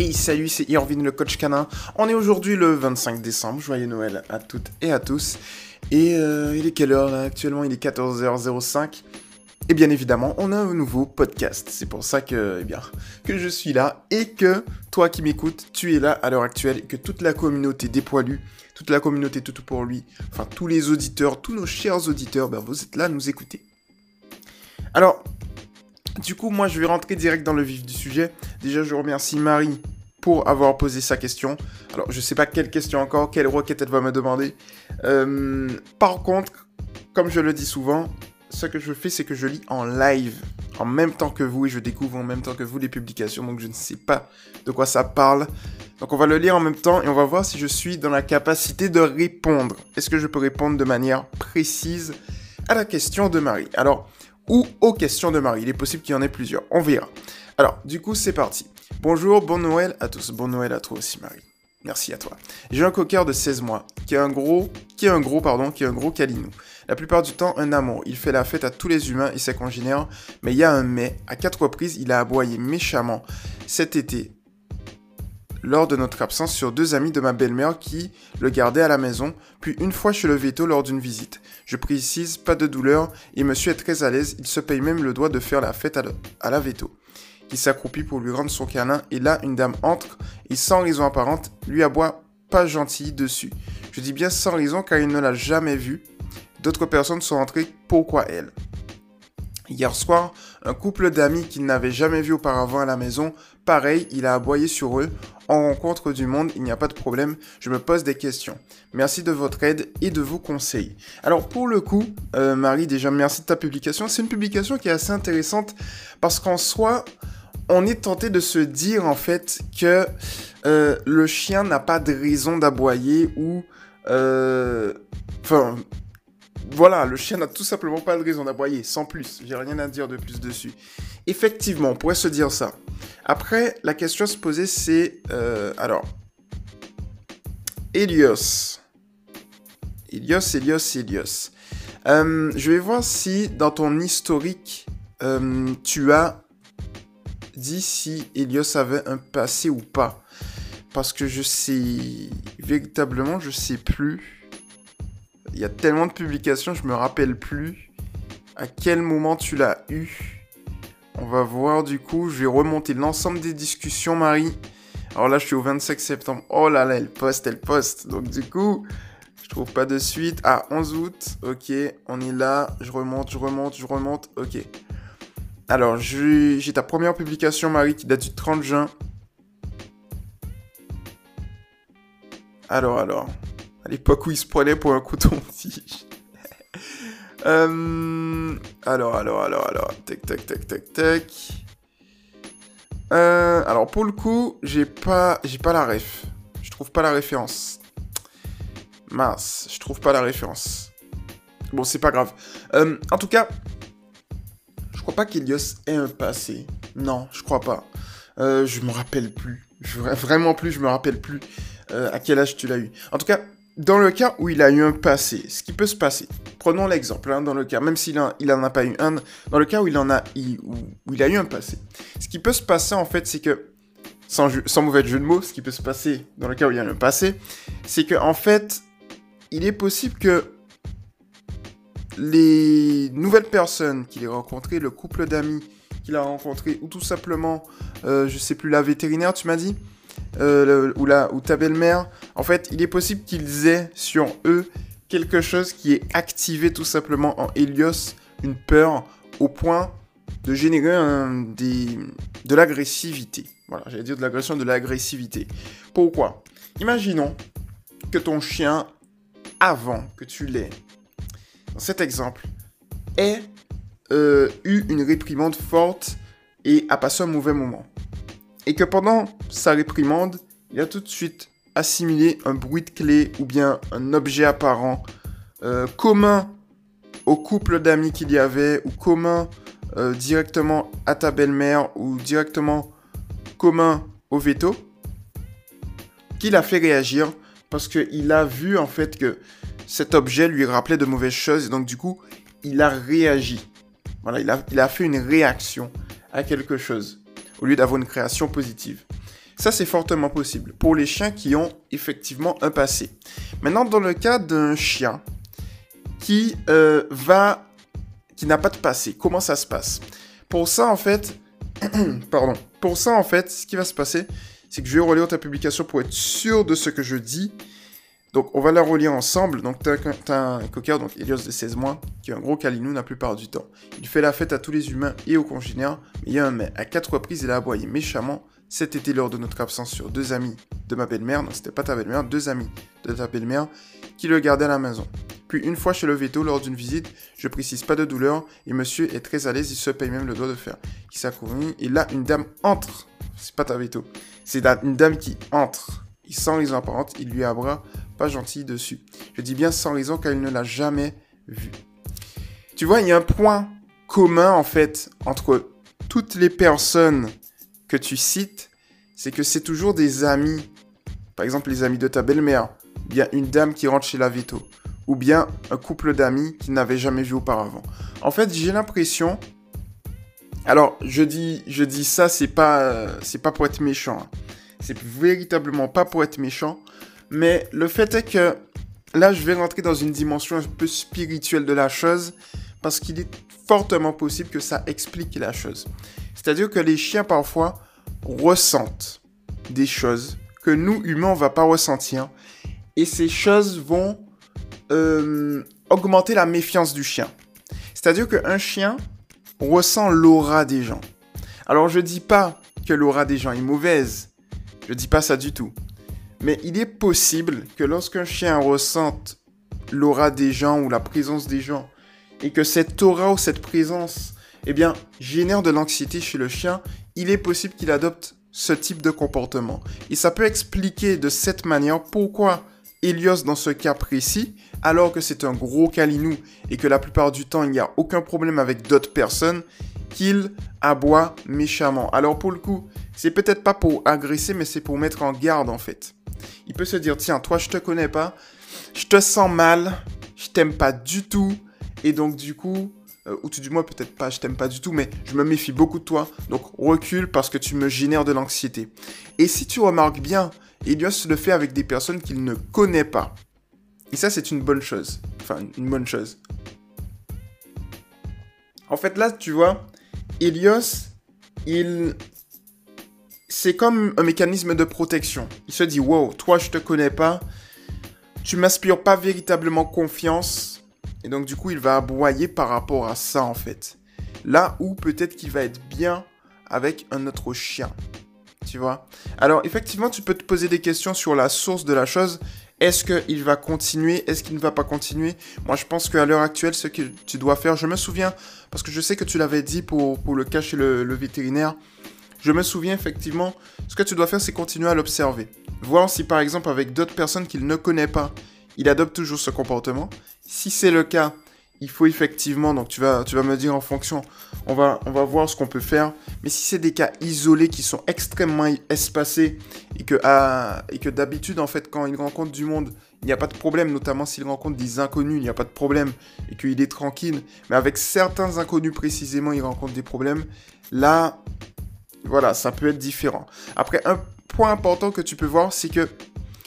Hey salut, c'est Irvine le coach canin. On est aujourd'hui le 25 décembre. Joyeux Noël à toutes et à tous. Et euh, il est quelle heure là Actuellement? Il est 14h05. Et bien évidemment, on a un nouveau podcast. C'est pour ça que, eh bien, que je suis là et que toi qui m'écoutes, tu es là à l'heure actuelle que toute la communauté des poilus, toute la communauté tout pour lui, enfin tous les auditeurs, tous nos chers auditeurs, ben, vous êtes là à nous écouter. Alors, du coup, moi, je vais rentrer direct dans le vif du sujet. Déjà, je remercie Marie pour avoir posé sa question. Alors, je sais pas quelle question encore, quelle requête elle va me demander. Euh, par contre, comme je le dis souvent, ce que je fais, c'est que je lis en live, en même temps que vous, et je découvre en même temps que vous les publications, donc je ne sais pas de quoi ça parle. Donc on va le lire en même temps et on va voir si je suis dans la capacité de répondre. Est-ce que je peux répondre de manière précise à la question de Marie? Alors, ou aux questions de Marie. Il est possible qu'il y en ait plusieurs. On verra. Alors, du coup, c'est parti. Bonjour, bon Noël à tous. Bon Noël à toi aussi, Marie. Merci à toi. J'ai un coqueur de 16 mois, qui est un gros, qui est un gros, pardon, qui est un gros calinou. La plupart du temps, un amour. Il fait la fête à tous les humains et ses congénères, mais il y a un mais. À quatre reprises, il a aboyé méchamment cet été, lors de notre absence sur deux amis de ma belle-mère qui le gardaient à la maison, puis une fois chez le veto lors d'une visite. Je précise, pas de douleur, et monsieur est très à l'aise, il se paye même le droit de faire la fête à, la veto. Il s'accroupit pour lui rendre son câlin, et là, une dame entre, et sans raison apparente, lui aboie pas gentil dessus. Je dis bien sans raison car il ne l'a jamais vu. D'autres personnes sont entrées, pourquoi elle? Hier soir, un couple d'amis qu'il n'avait jamais vu auparavant à la maison, pareil, il a aboyé sur eux. On rencontre du monde, il n'y a pas de problème, je me pose des questions. Merci de votre aide et de vos conseils. Alors pour le coup, euh, Marie, déjà merci de ta publication. C'est une publication qui est assez intéressante parce qu'en soi, on est tenté de se dire en fait que euh, le chien n'a pas de raison d'aboyer ou... Euh, enfin, voilà, le chien n'a tout simplement pas de raison d'aboyer, sans plus. J'ai rien à dire de plus dessus. Effectivement, on pourrait se dire ça. Après, la question à se poser, c'est... Euh, alors... Elios. Elios, Elios, Elios. Je vais voir si dans ton historique, euh, tu as dit si Elios avait un passé ou pas. Parce que je sais... Véritablement, je sais plus il y a tellement de publications, je me rappelle plus à quel moment tu l'as eu. On va voir du coup, je vais remonter l'ensemble des discussions, Marie. Alors là, je suis au 25 septembre. Oh là là, elle poste, elle poste. Donc du coup, je trouve pas de suite. Ah, 11 août. Ok, on est là. Je remonte, je remonte, je remonte. Ok. Alors, j'ai ta première publication, Marie, qui date du 30 juin. Alors, alors l'époque où il se prenait pour un coton-tige. euh, alors, alors, alors, alors, tac, tac, tac, tac, tac. Euh, alors pour le coup, j'ai pas, pas la ref. Je trouve pas la référence. Mince, je trouve pas la référence. Bon, c'est pas grave. Euh, en tout cas, je crois pas qu'Elios ait un passé. Non, je crois pas. Je me rappelle plus. Vraiment plus, je me rappelle plus à quel âge tu l'as eu. En tout cas, dans le cas où il a eu un passé, ce qui peut se passer, prenons l'exemple, hein, dans le cas, même s'il n'en il en a pas eu un, dans le cas où il en a, a eu un passé, ce qui peut se passer en fait, c'est que, sans, mauvais jeu de mots, ce qui peut se passer dans le cas où il y a un passé, c'est que en fait, il est possible que les nouvelles personnes qu'il ait rencontrées, le couple d'amis qu'il a rencontré, ou tout simplement, euh, je sais plus, la vétérinaire, tu m'as dit, euh, ou, la, ou ta belle-mère, en fait, il est possible qu'ils aient sur eux quelque chose qui est activé tout simplement en Helios, une peur au point de générer de l'agressivité. Voilà, j'allais dire de l'agression, de l'agressivité. Pourquoi? Imaginons que ton chien, avant que tu l'aies, dans cet exemple, ait euh, eu une réprimande forte et a passé un mauvais moment et que pendant sa réprimande, il a tout de suite assimilé un bruit de clé ou bien un objet apparent euh, commun au couple d'amis qu'il y avait ou commun euh, directement à ta belle-mère ou directement commun au veto, qu'il a fait réagir parce qu'il a vu en fait que cet objet lui rappelait de mauvaises choses et donc du coup il a réagi. Voilà, il a fait une réaction à quelque chose au lieu d'avoir une création positive. Ça, c'est fortement possible pour les chiens qui ont effectivement un passé. Maintenant, dans le cas d'un chien qui euh, va, qui n'a pas de passé, comment ça se passe? Pour ça, en fait, pardon. Pour ça, en fait, ce qui va se passer, c'est que je vais relire ta publication pour être sûr de ce que je dis. Donc, on va la relire ensemble. Donc, tu as, un cocker, donc Elios de 16 mois, qui est un gros calinou la plupart du temps. Il fait la fête à tous les humains et aux congénères, mais il y a un mais. À quatre reprises, il a aboyé méchamment cet été lors de notre absence sur deux amis de ma belle-mère, non, c'était pas ta belle-mère, deux amis de ta belle-mère, qui le gardaient à la maison. Puis une fois chez le veto, lors d'une visite, je précise pas de douleur, et monsieur est très à l'aise, il se paye même le droit de faire. Il s'accourut, et là, une dame entre. C'est pas ta veto. C'est une dame qui entre. Il sent raison apparente, il lui abra pas gentil dessus. Je dis bien sans raison car il ne l'a jamais vu. Tu vois, il y a un point commun en fait entre toutes les personnes que tu cites, c'est que c'est toujours des amis. Par exemple, les amis de ta belle-mère, bien une dame qui rentre chez la veto, ou bien un couple d'amis qui n'avait jamais vu auparavant. En fait, j'ai l'impression. Alors, je dis, je dis ça, c'est pas, c'est pas pour être méchant. Hein. C'est véritablement pas pour être méchant. Mais le fait est que là, je vais rentrer dans une dimension un peu spirituelle de la chose parce qu'il est fortement possible que ça explique la chose. C'est-à-dire que les chiens, parfois, ressentent des choses que nous, humains, on va pas ressentir. Et ces choses vont euh, augmenter la méfiance du chien. C'est-à-dire qu'un chien ressent l'aura des gens. Alors, je dis pas que l'aura des gens est mauvaise. Je dis pas ça du tout. Mais il est possible que lorsqu'un chien ressente l'aura des gens ou la présence des gens, et que cette aura ou cette présence, eh bien, génère de l'anxiété chez le chien, il est possible qu'il adopte ce type de comportement. Et ça peut expliquer de cette manière pourquoi Elios, dans ce cas précis, alors que c'est un gros calinou et que la plupart du temps il n'y a aucun problème avec d'autres personnes, qu'il aboie méchamment. Alors pour le coup, c'est peut-être pas pour agresser, mais c'est pour mettre en garde en fait. Il peut se dire, tiens, toi je te connais pas, je te sens mal, je t'aime pas du tout, et donc du coup, euh, ou tout du moins peut-être pas, je t'aime pas du tout, mais je me méfie beaucoup de toi, donc recule parce que tu me génères de l'anxiété. Et si tu remarques bien, Elios le fait avec des personnes qu'il ne connaît pas. Et ça, c'est une bonne chose. Enfin, une bonne chose. En fait, là, tu vois, Elios, il. C'est comme un mécanisme de protection. Il se dit, wow, toi, je te connais pas. Tu m'inspires pas véritablement confiance. Et donc, du coup, il va aboyer par rapport à ça, en fait. Là où peut-être qu'il va être bien avec un autre chien tu vois? Alors, effectivement, tu peux te poser des questions sur la source de la chose. Est-ce qu'il va continuer? Est-ce qu'il ne va pas continuer? Moi, je pense qu'à l'heure actuelle, ce que tu dois faire, je me souviens, parce que je sais que tu l'avais dit pour, pour le cas chez le, le vétérinaire, je me souviens effectivement, ce que tu dois faire, c'est continuer à l'observer. Voir si, par exemple, avec d'autres personnes qu'il ne connaît pas, il adopte toujours ce comportement. Si c'est le cas, il faut effectivement, donc tu vas, tu vas me dire en fonction, on va, voir ce qu'on peut faire. Mais si c'est des cas isolés qui sont extrêmement espacés et que, ah, et que d'habitude, en fait, quand il rencontre du monde, il n'y a pas de problème, notamment s'il rencontre des inconnus, il n'y a pas de problème et qu'il est tranquille. Mais avec certains inconnus précisément, il rencontre des problèmes. Là, voilà, ça peut être différent. Après, un point important que tu peux voir, c'est que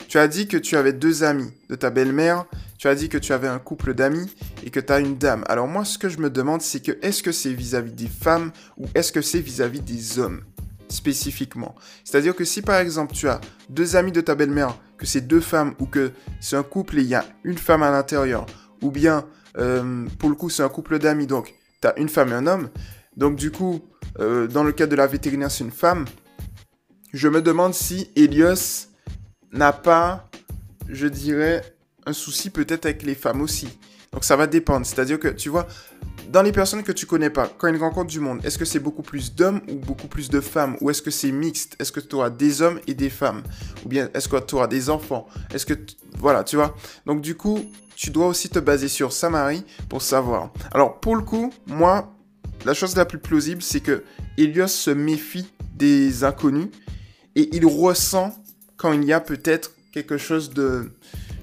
tu as dit que tu avais deux amis de ta belle-mère tu as dit que tu avais un couple d'amis et que tu as une dame. Alors moi, ce que je me demande, c'est que est-ce que c'est vis-à-vis des femmes ou est-ce que c'est vis-à-vis des hommes spécifiquement? C'est-à-dire que si par exemple tu as deux amis de ta belle-mère, que c'est deux femmes ou que c'est un couple et il y a une femme à l'intérieur, ou bien euh, pour le coup c'est un couple d'amis, donc tu as une femme et un homme, donc du coup, euh, dans le cas de la vétérinaire, c'est une femme, je me demande si Elios n'a pas, je dirais, un souci peut-être avec les femmes aussi. Donc ça va dépendre. C'est-à-dire que, tu vois, dans les personnes que tu connais pas, quand ils rencontrent du monde, est-ce que c'est beaucoup plus d'hommes ou beaucoup plus de femmes? Ou est-ce que c'est mixte? Est-ce que tu auras des hommes et des femmes? Ou bien est-ce que tu auras des enfants? Est-ce que... Voilà, tu vois. Donc du coup, tu dois aussi te baser sur Samari pour savoir. Alors pour le coup, moi, la chose la plus plausible, c'est que Elios se méfie des inconnus et il ressent quand il y a peut-être quelque chose de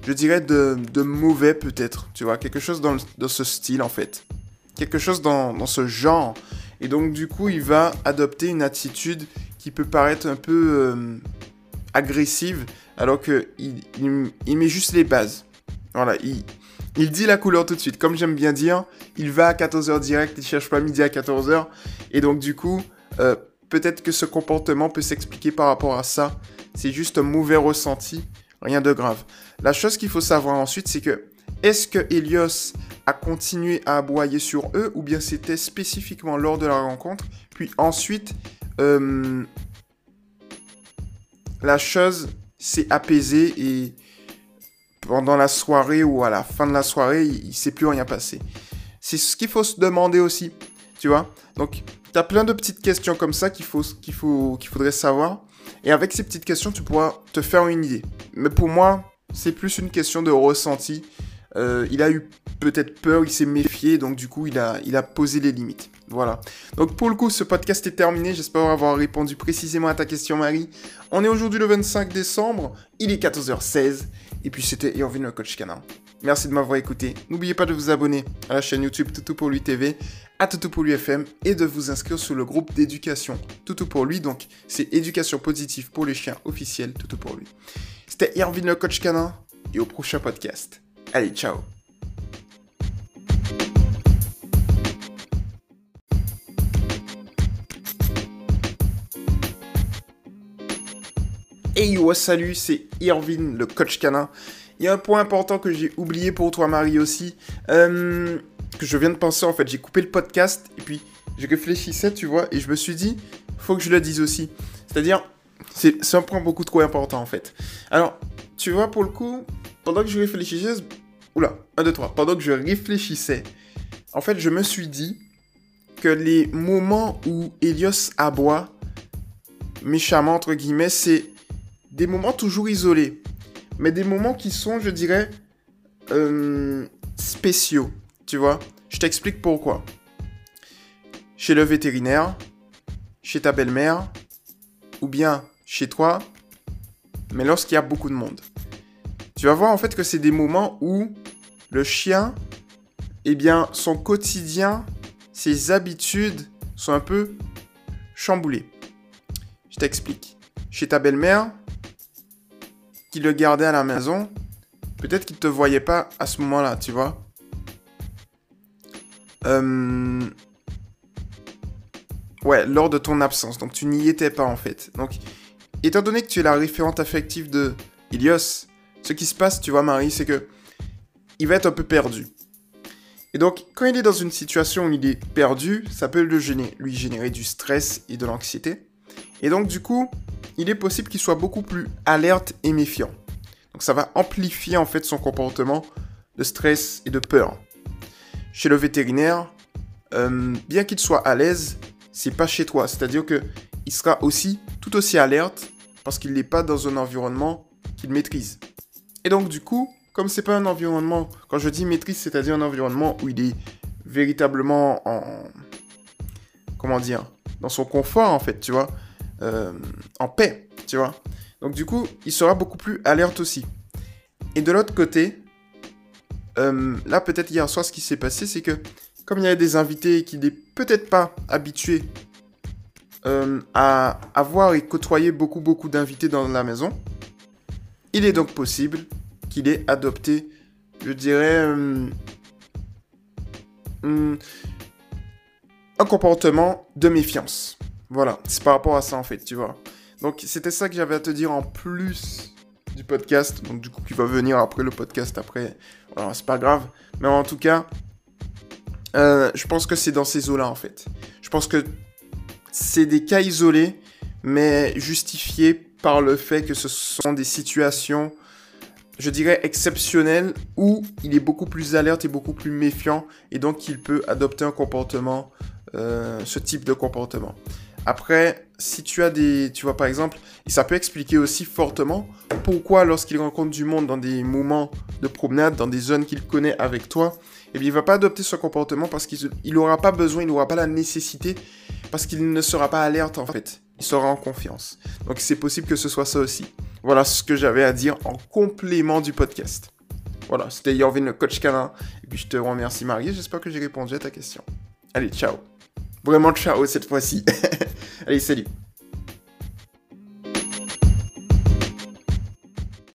je dirais, de, de mauvais peut-être, tu vois, quelque chose dans, dans, ce style en fait, quelque chose dans, dans, ce genre. Et donc du coup, il va adopter une attitude qui peut paraître un peu, euh, agressive, alors qu'il il, met juste les bases. Voilà, il, il dit la couleur tout de suite. Comme j'aime bien dire, il va à 14h direct, il cherche pas midi à 14h. Et donc du coup, euh, peut-être que ce comportement peut s'expliquer par rapport à ça. C'est juste un mauvais ressenti, rien de grave. La chose qu'il faut savoir ensuite, c'est que est-ce que Helios a continué à aboyer sur eux ou bien c'était spécifiquement lors de la rencontre? Puis ensuite, euh, la chose s'est apaisée et pendant la soirée ou à la fin de la soirée, il ne s'est plus rien passé. C'est ce qu'il faut se demander aussi, tu vois. Donc, tu as plein de petites questions comme ça qu'il faut, qu'il faut, qu'il faudrait savoir. Et avec ces petites questions, tu pourras te faire une idée. Mais pour moi, c'est plus une question de ressenti. Euh, il a eu peut-être peur, il s'est méfié, donc du coup, il a, il a posé les limites. Voilà. Donc pour le coup, ce podcast est terminé. J'espère avoir répondu précisément à ta question, Marie. On est aujourd'hui le 25 décembre. Il est 14h16. Et puis c'était Irvin le coach canin. Merci de m'avoir écouté. N'oubliez pas de vous abonner à la chaîne YouTube Toutou pour lui TV, à Toutou pour lui FM et de vous inscrire sur le groupe d'éducation Toutou pour lui. Donc c'est éducation positive pour les chiens officiels Toutou pour lui. C'était Irvin le coach canin et au prochain podcast. Allez, ciao Hey yo, salut, c'est Irvin, le coach canin. Il y a un point important que j'ai oublié pour toi, Marie, aussi. Euh, que je viens de penser, en fait. J'ai coupé le podcast et puis je réfléchissais, tu vois, et je me suis dit, faut que je le dise aussi. C'est-à-dire, c'est un point beaucoup trop important, en fait. Alors, tu vois, pour le coup, pendant que je réfléchissais. Oula, 1, 2, 3. Pendant que je réfléchissais, en fait, je me suis dit que les moments où Helios aboie méchamment, entre guillemets, c'est des moments toujours isolés, mais des moments qui sont, je dirais, euh, spéciaux, tu vois. Je t'explique pourquoi. Chez le vétérinaire, chez ta belle-mère, ou bien chez toi, mais lorsqu'il y a beaucoup de monde. Tu vas voir en fait que c'est des moments où le chien, eh bien, son quotidien, ses habitudes sont un peu chamboulées. Je t'explique. Chez ta belle-mère, qui le gardait à la maison, peut-être qu'il ne te voyait pas à ce moment-là, tu vois. Euh, ouais, lors de ton absence. Donc tu n'y étais pas en fait. Donc, étant donné que tu es la référente affective de Ilios, ce qui se passe, tu vois, Marie, c'est que il va être un peu perdu. Et donc, quand il est dans une situation où il est perdu, ça peut lui générer du stress et de l'anxiété. Et donc, du coup, il est possible qu'il soit beaucoup plus alerte et méfiant. Donc ça va amplifier en fait son comportement de stress et de peur. Chez le vétérinaire, euh, bien qu'il soit à l'aise, c'est pas chez toi. C'est-à-dire que il sera aussi tout aussi alerte parce qu'il n'est pas dans un environnement qu'il maîtrise. Et donc du coup, comme c'est pas un environnement, quand je dis maîtrise, c'est-à-dire un environnement où il est véritablement en comment dire, dans son confort en fait, tu vois. Euh, en paix, tu vois. Donc du coup, il sera beaucoup plus alerte aussi. Et de l'autre côté, euh, là peut-être hier soir, ce qui s'est passé, c'est que comme il y avait des invités qui n'est peut-être pas habitués euh, à avoir et côtoyer beaucoup beaucoup d'invités dans la maison, il est donc possible qu'il ait adopté, je dirais, un comportement de méfiance. Voilà, c'est par rapport à ça en fait, tu vois. Donc c'était ça que j'avais à te dire en plus du podcast, donc du coup qui va venir après le podcast après. C'est pas grave, mais en tout cas, euh, je pense que c'est dans ces eaux-là en fait. Je pense que c'est des cas isolés, mais justifiés par le fait que ce sont des situations, je dirais, exceptionnelles où il est beaucoup plus alerte et beaucoup plus méfiant, et donc il peut adopter un comportement, euh, ce type de comportement. Après, si tu as des, tu vois par exemple, et ça peut expliquer aussi fortement pourquoi lorsqu'il rencontre du monde dans des moments de promenade, dans des zones qu'il connaît avec toi, eh bien il va pas adopter ce comportement parce qu'il n'aura pas besoin, il n'aura pas la nécessité, parce qu'il ne sera pas alerte en fait. Il sera en confiance. Donc c'est possible que ce soit ça aussi. Voilà ce que j'avais à dire en complément du podcast. Voilà, c'était Yorvin le coach canin. Et puis je te remercie Marie, j'espère que j'ai répondu à ta question. Allez, ciao. Vraiment ciao cette fois-ci. Allez, salut